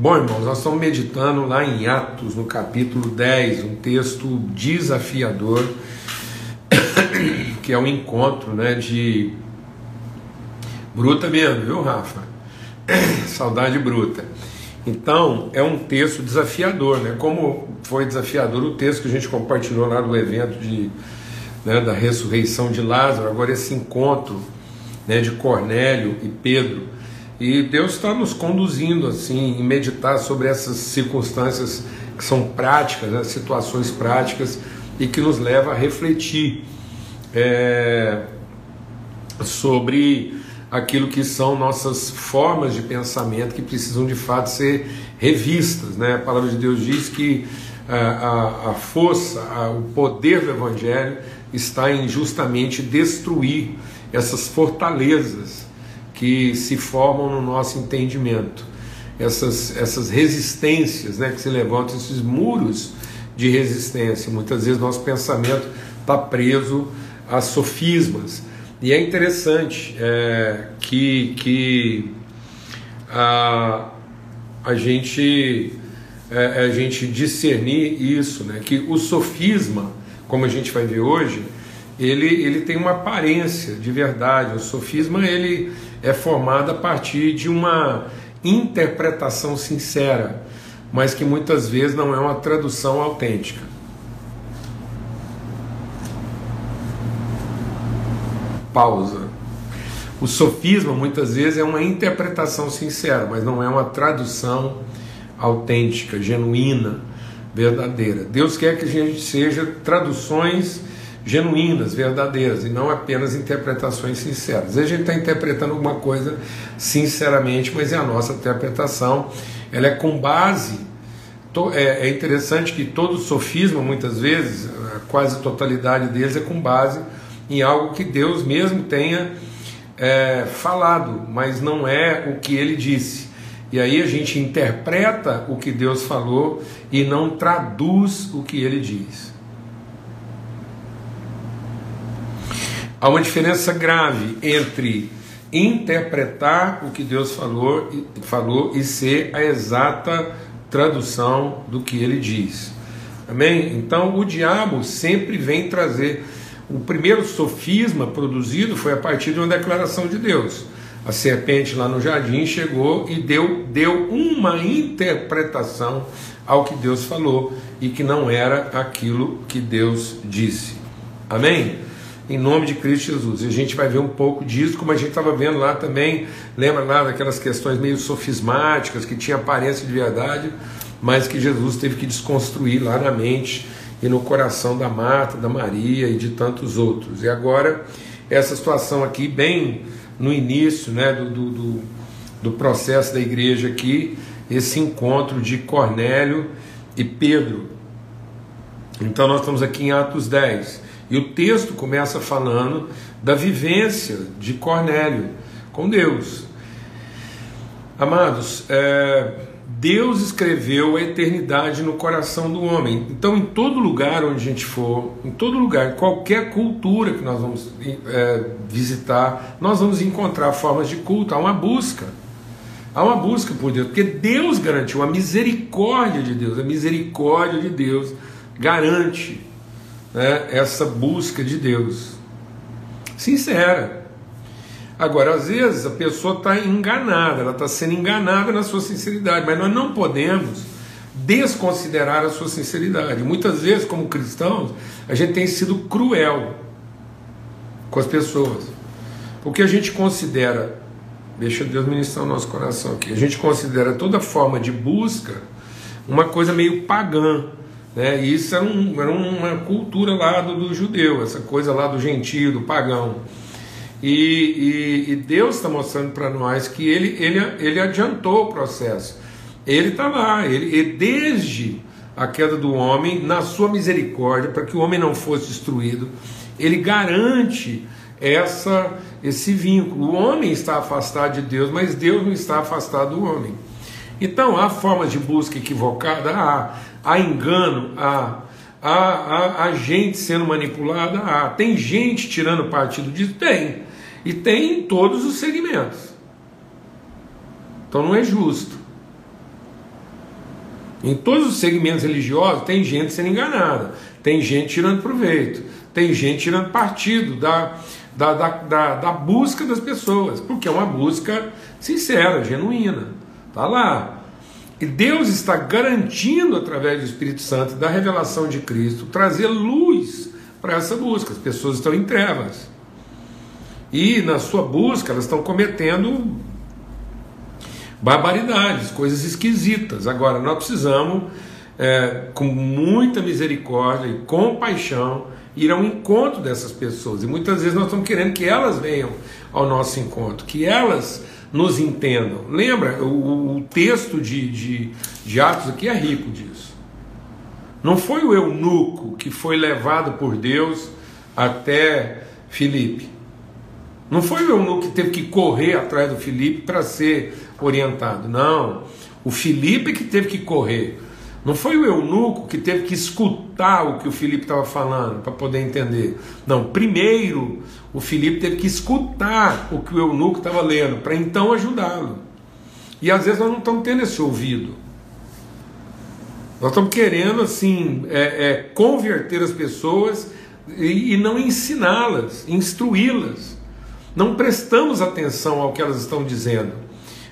Bom, irmãos, nós estamos meditando lá em Atos, no capítulo 10, um texto desafiador, que é um encontro né, de. Bruta mesmo, viu, Rafa? Saudade bruta. Então, é um texto desafiador, né? Como foi desafiador o texto que a gente compartilhou lá do evento de, né, da ressurreição de Lázaro, agora esse encontro né, de Cornélio e Pedro. E Deus está nos conduzindo assim em meditar sobre essas circunstâncias que são práticas, né, situações práticas e que nos leva a refletir é, sobre aquilo que são nossas formas de pensamento que precisam de fato ser revistas. Né? A palavra de Deus diz que a, a, a força, a, o poder do Evangelho está em justamente destruir essas fortalezas que se formam no nosso entendimento, essas, essas resistências né, que se levantam, esses muros de resistência. Muitas vezes nosso pensamento está preso a sofismas. E é interessante é, que, que a, a, gente, é, a gente discernir isso, né, que o sofisma, como a gente vai ver hoje, ele, ele tem uma aparência de verdade. O sofisma ele é formado a partir de uma interpretação sincera, mas que muitas vezes não é uma tradução autêntica. Pausa. O sofisma muitas vezes é uma interpretação sincera, mas não é uma tradução autêntica, genuína, verdadeira. Deus quer que a gente seja traduções genuínas, verdadeiras, e não apenas interpretações sinceras. Às vezes a gente está interpretando alguma coisa sinceramente, mas é a nossa interpretação, ela é com base. É, é interessante que todo sofisma, muitas vezes, a quase totalidade deles é com base em algo que Deus mesmo tenha é, falado, mas não é o que ele disse. E aí a gente interpreta o que Deus falou e não traduz o que ele diz. Há uma diferença grave entre interpretar o que Deus falou, falou e ser a exata tradução do que ele diz. Amém? Então o diabo sempre vem trazer. O primeiro sofisma produzido foi a partir de uma declaração de Deus. A serpente lá no jardim chegou e deu, deu uma interpretação ao que Deus falou e que não era aquilo que Deus disse. Amém? Em nome de Cristo Jesus. E a gente vai ver um pouco disso, como a gente estava vendo lá também, lembra lá daquelas questões meio sofismáticas, que tinha aparência de verdade, mas que Jesus teve que desconstruir lá na mente e no coração da Marta, da Maria e de tantos outros. E agora, essa situação aqui, bem no início né, do, do, do processo da igreja aqui, esse encontro de Cornélio e Pedro. Então, nós estamos aqui em Atos 10. E o texto começa falando da vivência de Cornélio com Deus. Amados, é, Deus escreveu a eternidade no coração do homem. Então, em todo lugar onde a gente for, em todo lugar, qualquer cultura que nós vamos é, visitar, nós vamos encontrar formas de culto. Há uma busca. Há uma busca por Deus, porque Deus garantiu a misericórdia de Deus. A misericórdia de Deus garante né, essa busca de Deus. Sincera. Agora, às vezes a pessoa está enganada, ela está sendo enganada na sua sinceridade, mas nós não podemos desconsiderar a sua sinceridade. Muitas vezes, como cristãos, a gente tem sido cruel com as pessoas, porque a gente considera, deixa Deus ministrar o nosso coração aqui, a gente considera toda forma de busca uma coisa meio pagã. Né? E isso era, um, era uma cultura lá do, do, judeu, essa coisa lá do gentio, do pagão. E, e, e Deus está mostrando para nós que ele, ele, ele adiantou o processo. Ele está lá, ele, e desde a queda do homem, na sua misericórdia, para que o homem não fosse destruído, ele garante essa esse vínculo. O homem está afastado de Deus, mas Deus não está afastado do homem. Então há formas de busca equivocada, há, há engano, há, há, há, há gente sendo manipulada, há. Tem gente tirando partido disso? Tem. E tem em todos os segmentos. Então não é justo. Em todos os segmentos religiosos tem gente sendo enganada, tem gente tirando proveito, tem gente tirando partido da, da, da, da, da busca das pessoas, porque é uma busca sincera, genuína. Está lá. E Deus está garantindo, através do Espírito Santo, da revelação de Cristo, trazer luz para essa busca. As pessoas estão em trevas. E na sua busca, elas estão cometendo barbaridades, coisas esquisitas. Agora, nós precisamos, é, com muita misericórdia e compaixão, ir ao encontro dessas pessoas. E muitas vezes nós estamos querendo que elas venham ao nosso encontro, que elas nos entendam. Lembra, o, o texto de, de, de Atos aqui é rico disso. Não foi o eunuco que foi levado por Deus até Filipe. Não foi o eunuco que teve que correr atrás do Filipe para ser orientado. Não. O Filipe que teve que correr. Não foi o eunuco que teve que escutar o que o Filipe estava falando para poder entender. Não, primeiro o Filipe teve que escutar o que o eunuco estava lendo para então ajudá-lo. E às vezes nós não estamos tendo esse ouvido. Nós estamos querendo assim é, é, converter as pessoas e, e não ensiná-las, instruí-las. Não prestamos atenção ao que elas estão dizendo,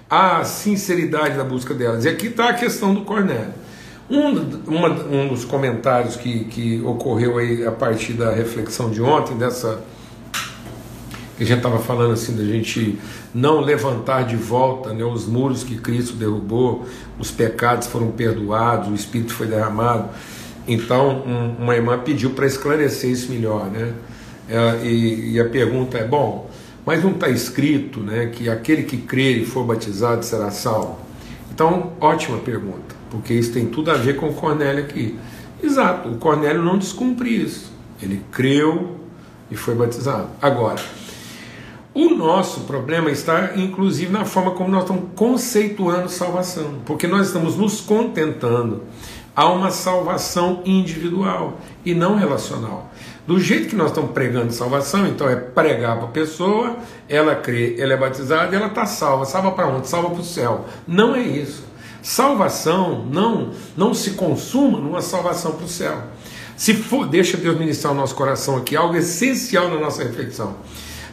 à sinceridade da busca delas. E aqui está a questão do Cornélio. Um, uma, um dos comentários que, que ocorreu aí a partir da reflexão de ontem, dessa que a gente estava falando assim da gente não levantar de volta né, os muros que Cristo derrubou, os pecados foram perdoados, o Espírito foi derramado. Então, um, uma irmã pediu para esclarecer isso melhor, né? É, e, e, a pergunta é: bom, mas não está escrito, né, que aquele que crer e for batizado será salvo? Então, ótima pergunta, porque isso tem tudo a ver com o Cornélio aqui. Exato, o Cornélio não descumpre isso. Ele creu e foi batizado. Agora, o nosso problema está, inclusive, na forma como nós estamos conceituando salvação, porque nós estamos nos contentando a uma salvação individual e não relacional. Do jeito que nós estamos pregando salvação, então é pregar para a pessoa, ela crê, ela é batizada, ela está salva. Salva para onde? Salva para o céu. Não é isso. Salvação não não se consuma numa salvação para o céu. Se for, deixa Deus ministrar o nosso coração aqui, algo essencial na nossa reflexão.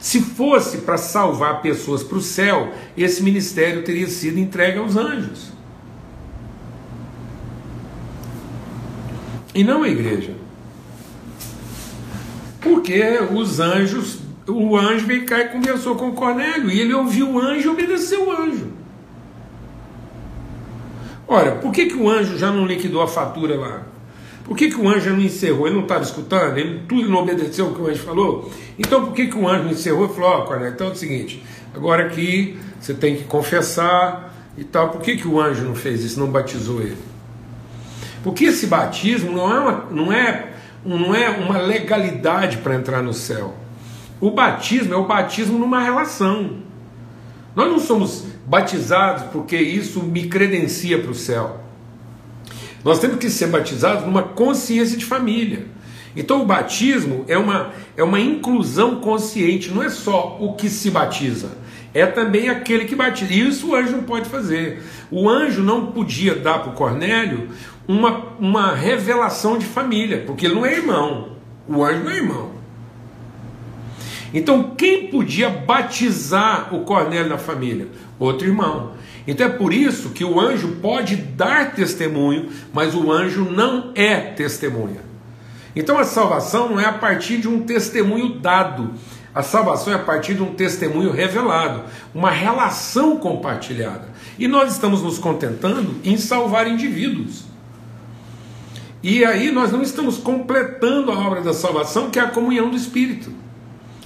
Se fosse para salvar pessoas para o céu, esse ministério teria sido entregue aos anjos. E não a igreja. Porque os anjos, o anjo veio cá e conversou com Cornélio, e ele ouviu o anjo e obedeceu o anjo. Ora, por que, que o anjo já não liquidou a fatura lá? Por que, que o anjo não encerrou? Ele não estava escutando? Ele tudo não obedeceu o que o anjo falou? Então por que, que o anjo não encerrou e falou, ó, oh, então é o seguinte, agora aqui você tem que confessar e tal. Por que, que o anjo não fez isso, não batizou ele? Porque esse batismo não é uma, não é, não é uma legalidade para entrar no céu. O batismo é o batismo numa relação. Nós não somos batizados porque isso me credencia para o céu. Nós temos que ser batizados numa consciência de família. Então o batismo é uma, é uma inclusão consciente, não é só o que se batiza, é também aquele que batiza. E isso o anjo não pode fazer. O anjo não podia dar para o Cornélio uma, uma revelação de família, porque ele não é irmão. O anjo não é irmão. Então quem podia batizar o Cornélio na família? Outro irmão. Então é por isso que o anjo pode dar testemunho, mas o anjo não é testemunha. Então a salvação não é a partir de um testemunho dado, a salvação é a partir de um testemunho revelado, uma relação compartilhada. E nós estamos nos contentando em salvar indivíduos. E aí nós não estamos completando a obra da salvação, que é a comunhão do Espírito.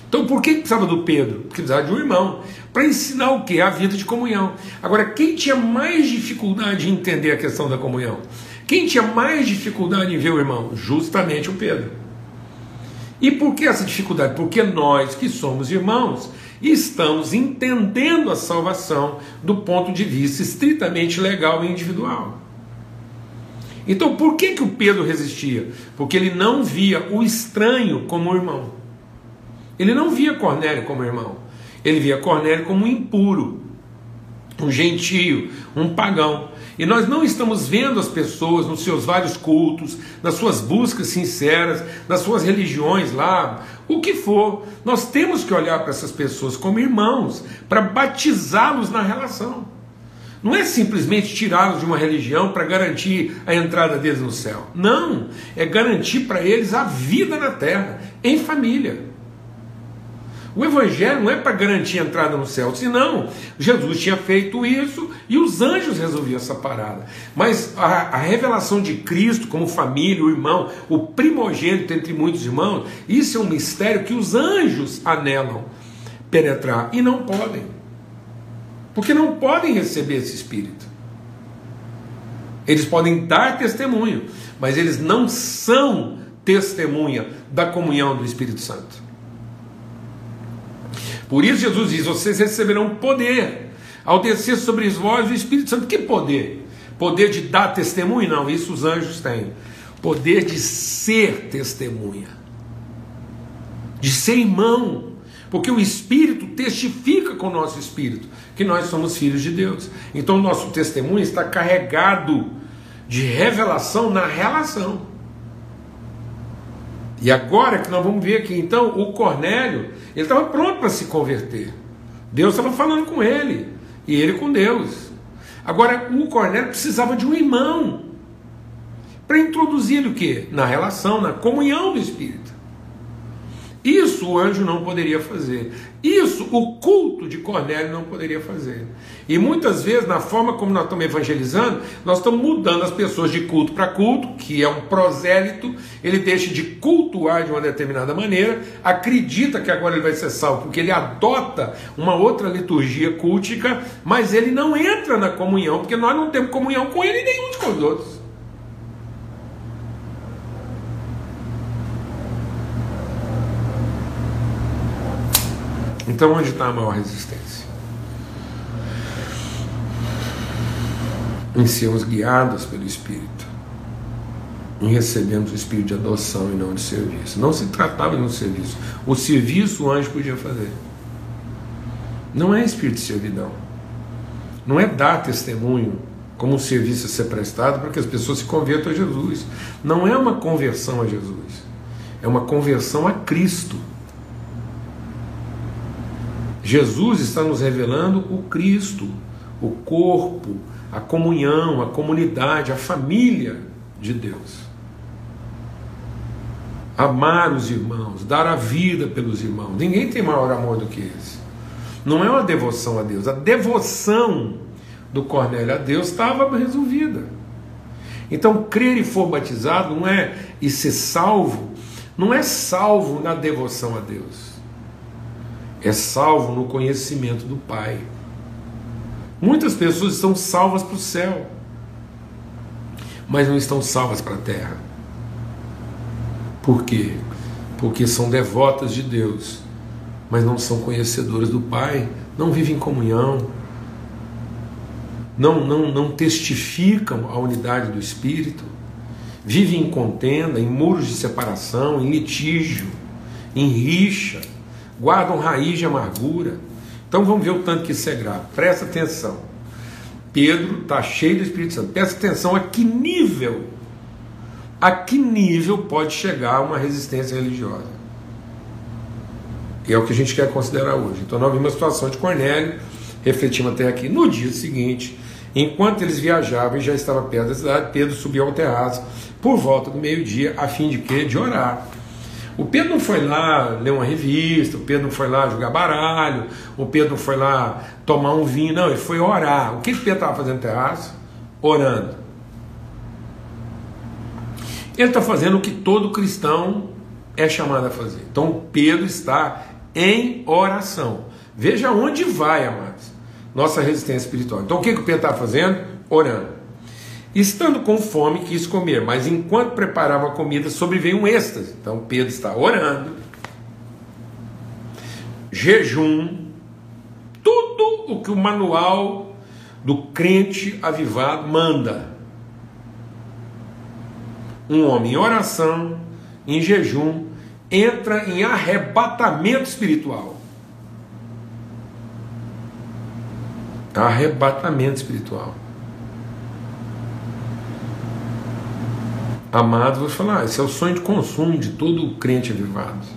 Então por que precisava do Pedro? Porque precisava de um irmão. Para ensinar o que? A vida de comunhão. Agora, quem tinha mais dificuldade em entender a questão da comunhão? Quem tinha mais dificuldade em ver o irmão? Justamente o Pedro. E por que essa dificuldade? Porque nós que somos irmãos estamos entendendo a salvação do ponto de vista estritamente legal e individual. Então, por que, que o Pedro resistia? Porque ele não via o estranho como irmão. Ele não via Cornélio como irmão. Ele via Cornélio como impuro. um gentio, um pagão. E nós não estamos vendo as pessoas nos seus vários cultos, nas suas buscas sinceras, nas suas religiões lá, o que for. Nós temos que olhar para essas pessoas como irmãos, para batizá-los na relação. Não é simplesmente tirá-los de uma religião para garantir a entrada deles no céu. Não, é garantir para eles a vida na terra, em família. O Evangelho não é para garantir a entrada no céu, senão Jesus tinha feito isso e os anjos resolviam essa parada. Mas a, a revelação de Cristo como família, o irmão, o primogênito entre muitos irmãos, isso é um mistério que os anjos anelam penetrar e não podem, porque não podem receber esse Espírito. Eles podem dar testemunho, mas eles não são testemunha da comunhão do Espírito Santo. Por isso Jesus diz: vocês receberão poder ao descer sobre vós o Espírito Santo. Que poder? Poder de dar testemunho? Não, isso os anjos têm. Poder de ser testemunha, de ser irmão, porque o Espírito testifica com o nosso Espírito que nós somos filhos de Deus. Então o nosso testemunho está carregado de revelação na relação. E agora que nós vamos ver aqui, então, o Cornélio, ele estava pronto para se converter. Deus estava falando com ele, e ele com Deus. Agora, o Cornélio precisava de um irmão para introduzir o quê? Na relação, na comunhão do Espírito. Isso o anjo não poderia fazer. Isso o culto de Cornélio não poderia fazer. E muitas vezes, na forma como nós estamos evangelizando, nós estamos mudando as pessoas de culto para culto, que é um prosélito, ele deixa de cultuar de uma determinada maneira, acredita que agora ele vai ser salvo, porque ele adota uma outra liturgia cultica, mas ele não entra na comunhão, porque nós não temos comunhão com ele nem uns com os outros. Então, onde está a maior resistência? Em sermos guiados pelo Espírito, em recebermos o Espírito de adoção e não de serviço. Não se tratava de um serviço. O serviço o anjo podia fazer. Não é espírito de servidão. Não é dar testemunho como um serviço a ser prestado para que as pessoas se convertam a Jesus. Não é uma conversão a Jesus. É uma conversão a Cristo. Jesus está nos revelando o Cristo, o corpo, a comunhão, a comunidade, a família de Deus. Amar os irmãos, dar a vida pelos irmãos. Ninguém tem maior amor do que esse. Não é uma devoção a Deus. A devoção do Cornélio a Deus estava resolvida. Então, crer e for batizado não é e ser salvo, não é salvo na devoção a Deus é salvo no conhecimento do Pai. Muitas pessoas estão salvas para o céu, mas não estão salvas para a terra. Por quê? Porque são devotas de Deus, mas não são conhecedoras do Pai, não vivem em comunhão, não, não, não testificam a unidade do Espírito, vivem em contenda, em muros de separação, em litígio, em rixa guardam raiz de amargura. Então vamos ver o tanto que isso é grave. Presta atenção. Pedro está cheio do Espírito Santo. Presta atenção a que nível, a que nível pode chegar uma resistência religiosa. E é o que a gente quer considerar hoje. Então nós vimos uma situação de Cornélio, refletimos até aqui. No dia seguinte, enquanto eles viajavam e já estava perto da cidade, Pedro subiu ao terraço por volta do meio-dia, a fim de quê? De orar. O Pedro não foi lá ler uma revista, o Pedro não foi lá jogar baralho, o Pedro não foi lá tomar um vinho, não, ele foi orar. O que o Pedro estava fazendo no terraço? Orando. Ele está fazendo o que todo cristão é chamado a fazer. Então Pedro está em oração. Veja onde vai, amados, nossa resistência espiritual. Então o que, que o Pedro está fazendo? Orando. Estando com fome, quis comer, mas enquanto preparava a comida, sobreveio um êxtase. Então Pedro está orando, jejum, tudo o que o manual do crente avivado manda. Um homem em oração, em jejum, entra em arrebatamento espiritual. Arrebatamento espiritual. Amados, vou falar, esse é o sonho de consumo de todo crente avivado.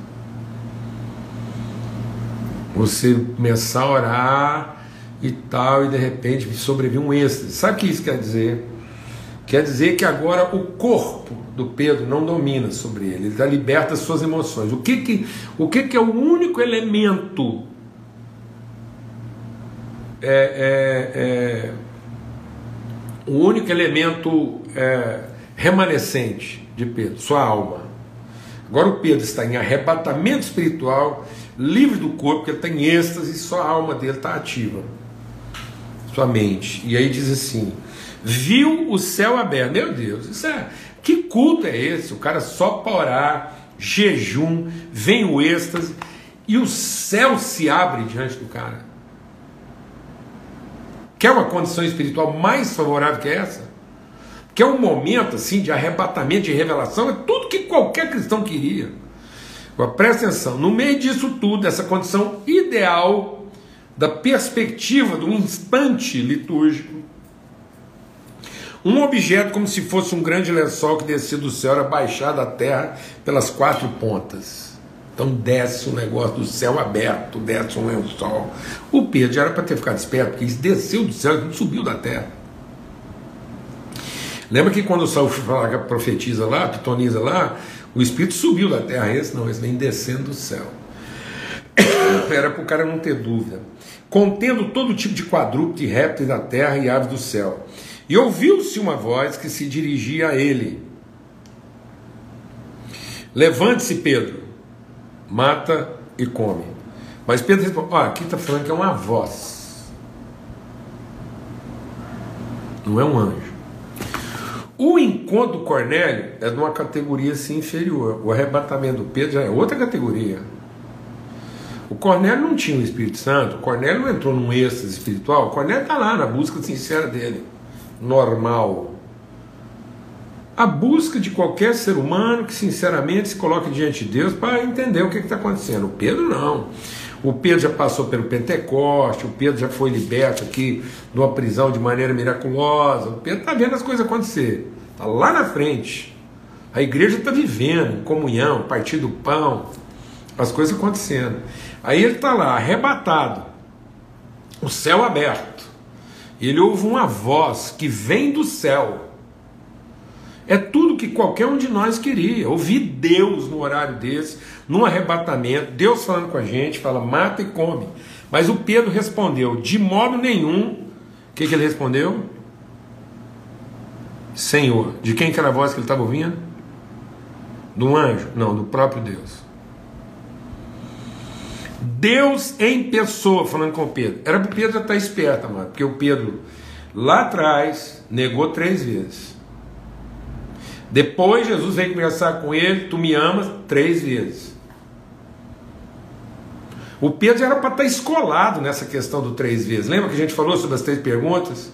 Você começar a orar e tal, e de repente sobrevive um êxtase. Sabe o que isso quer dizer? Quer dizer que agora o corpo do Pedro não domina sobre ele, ele está liberto das suas emoções. O que, que, o que, que é o único elemento é, é, é, o único elemento é, remanescente de Pedro, sua alma. Agora o Pedro está em arrebatamento espiritual, livre do corpo, porque ele está em êxtase, e só a alma dele está ativa, sua mente. E aí diz assim: viu o céu aberto. Meu Deus, isso é, que culto é esse? O cara só para orar, jejum, vem o êxtase e o céu se abre diante do cara. Quer uma condição espiritual mais favorável que essa? Quer um momento assim de arrebatamento, de revelação? É tudo que qualquer cristão queria. Agora, presta atenção, no meio disso tudo, essa condição ideal da perspectiva do instante litúrgico, um objeto como se fosse um grande lençol que descia do céu era baixado à terra pelas quatro pontas. Então desce um negócio do céu aberto, desce um lençol. O Pedro era para ter ficado esperto, porque isso desceu do céu, não subiu da terra. Lembra que quando o Saul profetiza lá, pitoniza lá, o Espírito subiu da terra, esse não, esse vem descendo do céu. Era para o cara não ter dúvida. Contendo todo tipo de quadrúpede, répteis da terra e aves do céu. E ouviu-se uma voz que se dirigia a ele: Levante-se, Pedro, mata e come. Mas Pedro responde: ah, aqui está falando que é uma voz, não é um anjo. O encontro do Cornélio é de uma categoria assim inferior. O arrebatamento do Pedro já é outra categoria. O Cornélio não tinha o Espírito Santo, o Cornélio não entrou num êxtase espiritual, o Cornélio está lá na busca sincera dele, normal a busca de qualquer ser humano que sinceramente se coloque diante de Deus para entender o que está acontecendo. O Pedro não. O Pedro já passou pelo Pentecoste, o Pedro já foi liberto aqui de uma prisão de maneira miraculosa. O Pedro está vendo as coisas acontecer. Está lá na frente. A igreja está vivendo comunhão, partindo do pão, as coisas acontecendo. Aí ele está lá, arrebatado, o céu aberto. Ele ouve uma voz que vem do céu é tudo que qualquer um de nós queria. Ouvir Deus no horário desse, num arrebatamento, Deus falando com a gente, fala, mata e come. Mas o Pedro respondeu, de modo nenhum. O que, que ele respondeu? Senhor. De quem que era a voz que ele estava ouvindo? Do anjo? Não, do próprio Deus. Deus em pessoa falando com Pedro. Era para o Pedro estar esperto, amado, porque o Pedro lá atrás negou três vezes. Depois Jesus veio conversar com ele, tu me amas, três vezes. O Pedro era para estar tá escolado nessa questão do três vezes. Lembra que a gente falou sobre as três perguntas?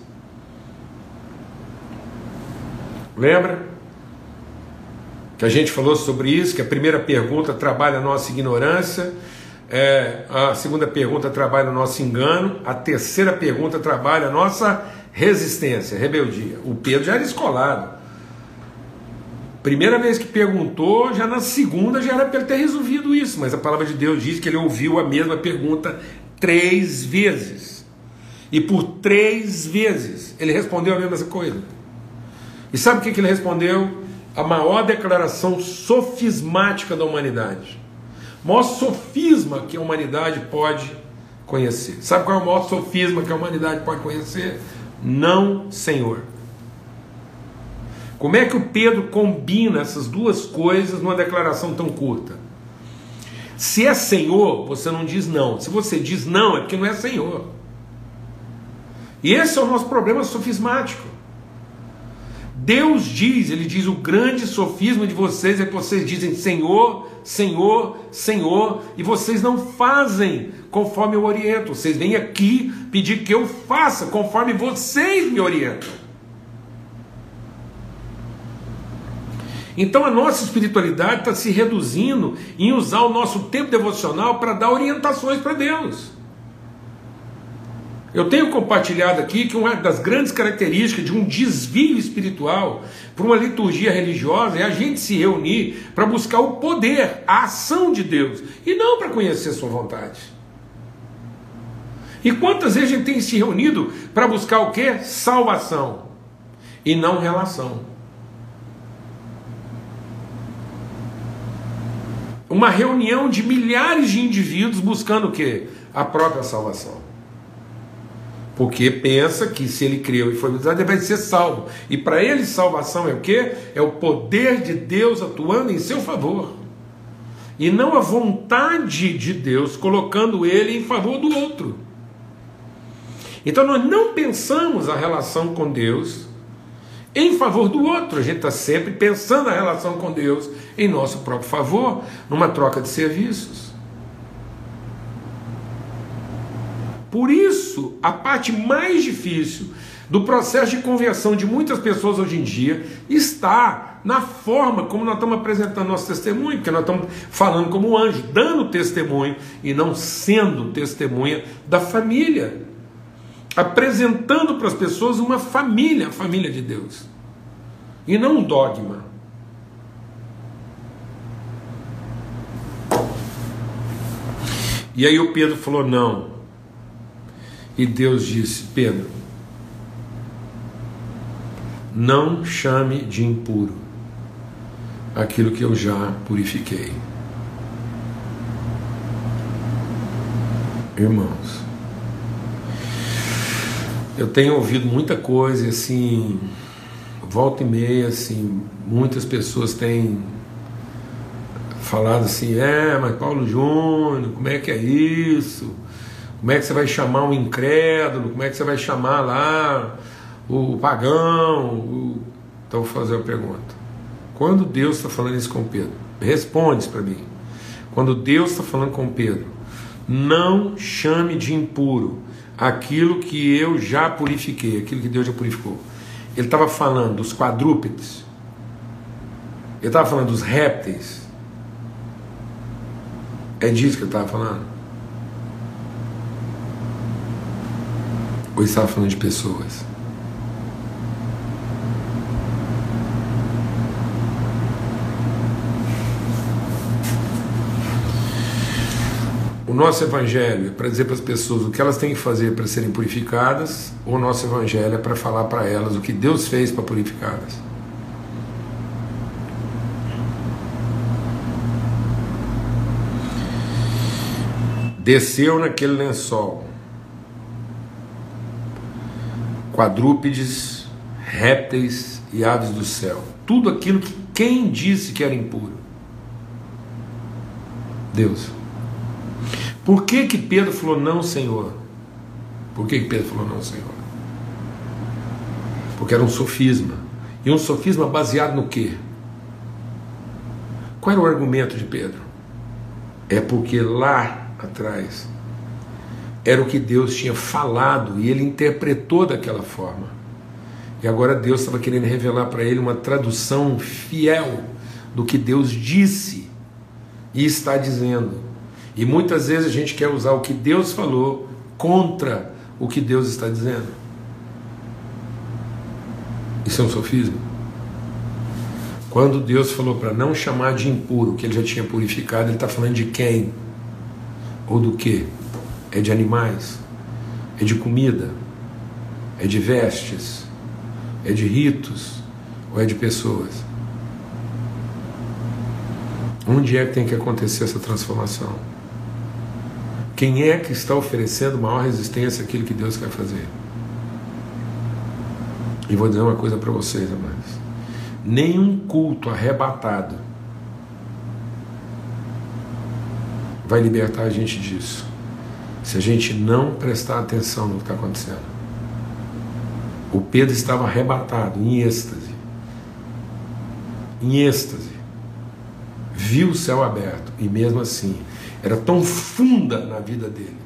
Lembra? Que a gente falou sobre isso, que a primeira pergunta trabalha a nossa ignorância, é, a segunda pergunta trabalha o nosso engano, a terceira pergunta trabalha a nossa resistência, rebeldia. O Pedro já era escolado. Primeira vez que perguntou, já na segunda já era para ele ter resolvido isso, mas a palavra de Deus diz que ele ouviu a mesma pergunta três vezes. E por três vezes ele respondeu a mesma coisa. E sabe o que, ele respondeu? A maior declaração sofismática da humanidade. O maior sofisma que a humanidade pode conhecer. Sabe qual é o maior sofisma que a humanidade pode conhecer? Não, Senhor. Como é que o Pedro combina essas duas coisas numa declaração tão curta? Se é Senhor, você não diz não. Se você diz não, é porque não é Senhor. E esse é o nosso problema sofismático. Deus diz, ele diz: o grande sofisma de vocês é que vocês dizem Senhor, Senhor, Senhor, e vocês não fazem conforme eu oriento. Vocês vêm aqui pedir que eu faça conforme vocês me orientam. Então a nossa espiritualidade está se reduzindo em usar o nosso tempo devocional para dar orientações para Deus. Eu tenho compartilhado aqui que uma das grandes características de um desvio espiritual para uma liturgia religiosa é a gente se reunir para buscar o poder, a ação de Deus, e não para conhecer sua vontade. E quantas vezes a gente tem se reunido para buscar o que? Salvação e não relação. Uma reunião de milhares de indivíduos buscando o que? A própria salvação. Porque pensa que se ele criou e foi batizado, ele vai ser salvo. E para ele, salvação é o que? É o poder de Deus atuando em seu favor. E não a vontade de Deus colocando ele em favor do outro. Então nós não pensamos a relação com Deus em favor do outro. A gente está sempre pensando a relação com Deus em nosso próprio favor, numa troca de serviços. Por isso, a parte mais difícil do processo de conversão de muitas pessoas hoje em dia está na forma como nós estamos apresentando nosso testemunho, porque nós estamos falando como anjo, dando testemunho e não sendo testemunha da família, apresentando para as pessoas uma família, a família de Deus, e não um dogma. E aí o Pedro falou: não, e Deus disse: Pedro, não chame de impuro aquilo que eu já purifiquei. Irmãos, eu tenho ouvido muita coisa assim, volta e meia, assim, muitas pessoas têm falado assim, é, mas Paulo Júnior, como é que é isso? Como é que você vai chamar um incrédulo? Como é que você vai chamar lá o pagão? Então vou fazer uma pergunta. Quando Deus está falando isso com Pedro, responde para mim. Quando Deus está falando com Pedro, não chame de impuro aquilo que eu já purifiquei, aquilo que Deus já purificou. Ele estava falando dos quadrúpedes, ele estava falando dos répteis. É disso que ele estava falando. Ou estava falando de pessoas? Nosso evangelho é para dizer para as pessoas o que elas têm que fazer para serem purificadas, ou o nosso evangelho é para falar para elas o que Deus fez para purificá-las? Desceu naquele lençol quadrúpedes, répteis e aves do céu. Tudo aquilo que quem disse que era impuro? Deus. Por que que Pedro falou não, Senhor? Por que que Pedro falou não, Senhor? Porque era um sofisma. E um sofisma baseado no quê? Qual era o argumento de Pedro? É porque lá atrás era o que Deus tinha falado e ele interpretou daquela forma. E agora Deus estava querendo revelar para ele uma tradução fiel do que Deus disse e está dizendo. E muitas vezes a gente quer usar o que Deus falou contra o que Deus está dizendo. Isso é um sofismo. Quando Deus falou para não chamar de impuro, que ele já tinha purificado, ele está falando de quem? Ou do que? É de animais? É de comida? É de vestes? É de ritos? Ou é de pessoas? Onde é que tem que acontecer essa transformação? Quem é que está oferecendo maior resistência àquilo que Deus quer fazer? E vou dizer uma coisa para vocês, amados. Nenhum culto arrebatado vai libertar a gente disso se a gente não prestar atenção no que está acontecendo. O Pedro estava arrebatado, em êxtase. Em êxtase. Viu o céu aberto e mesmo assim era tão funda na vida dele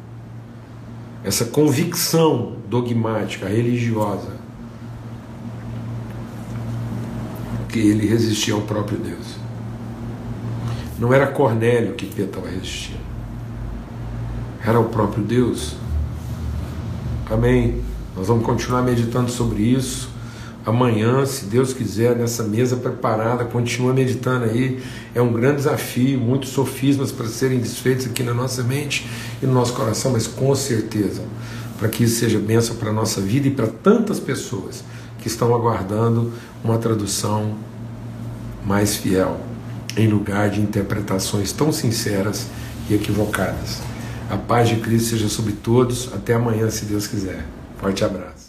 essa convicção dogmática, religiosa, que ele resistia ao próprio Deus. Não era Cornélio que Pedro estava resistindo era o próprio Deus. Amém. Nós vamos continuar meditando sobre isso. Amanhã, se Deus quiser, nessa mesa preparada, continua meditando aí. É um grande desafio, muitos sofismas para serem desfeitos aqui na nossa mente e no nosso coração, mas com certeza, para que isso seja bênção para a nossa vida e para tantas pessoas que estão aguardando uma tradução mais fiel, em lugar de interpretações tão sinceras e equivocadas. A paz de Cristo seja sobre todos. Até amanhã, se Deus quiser. Forte abraço.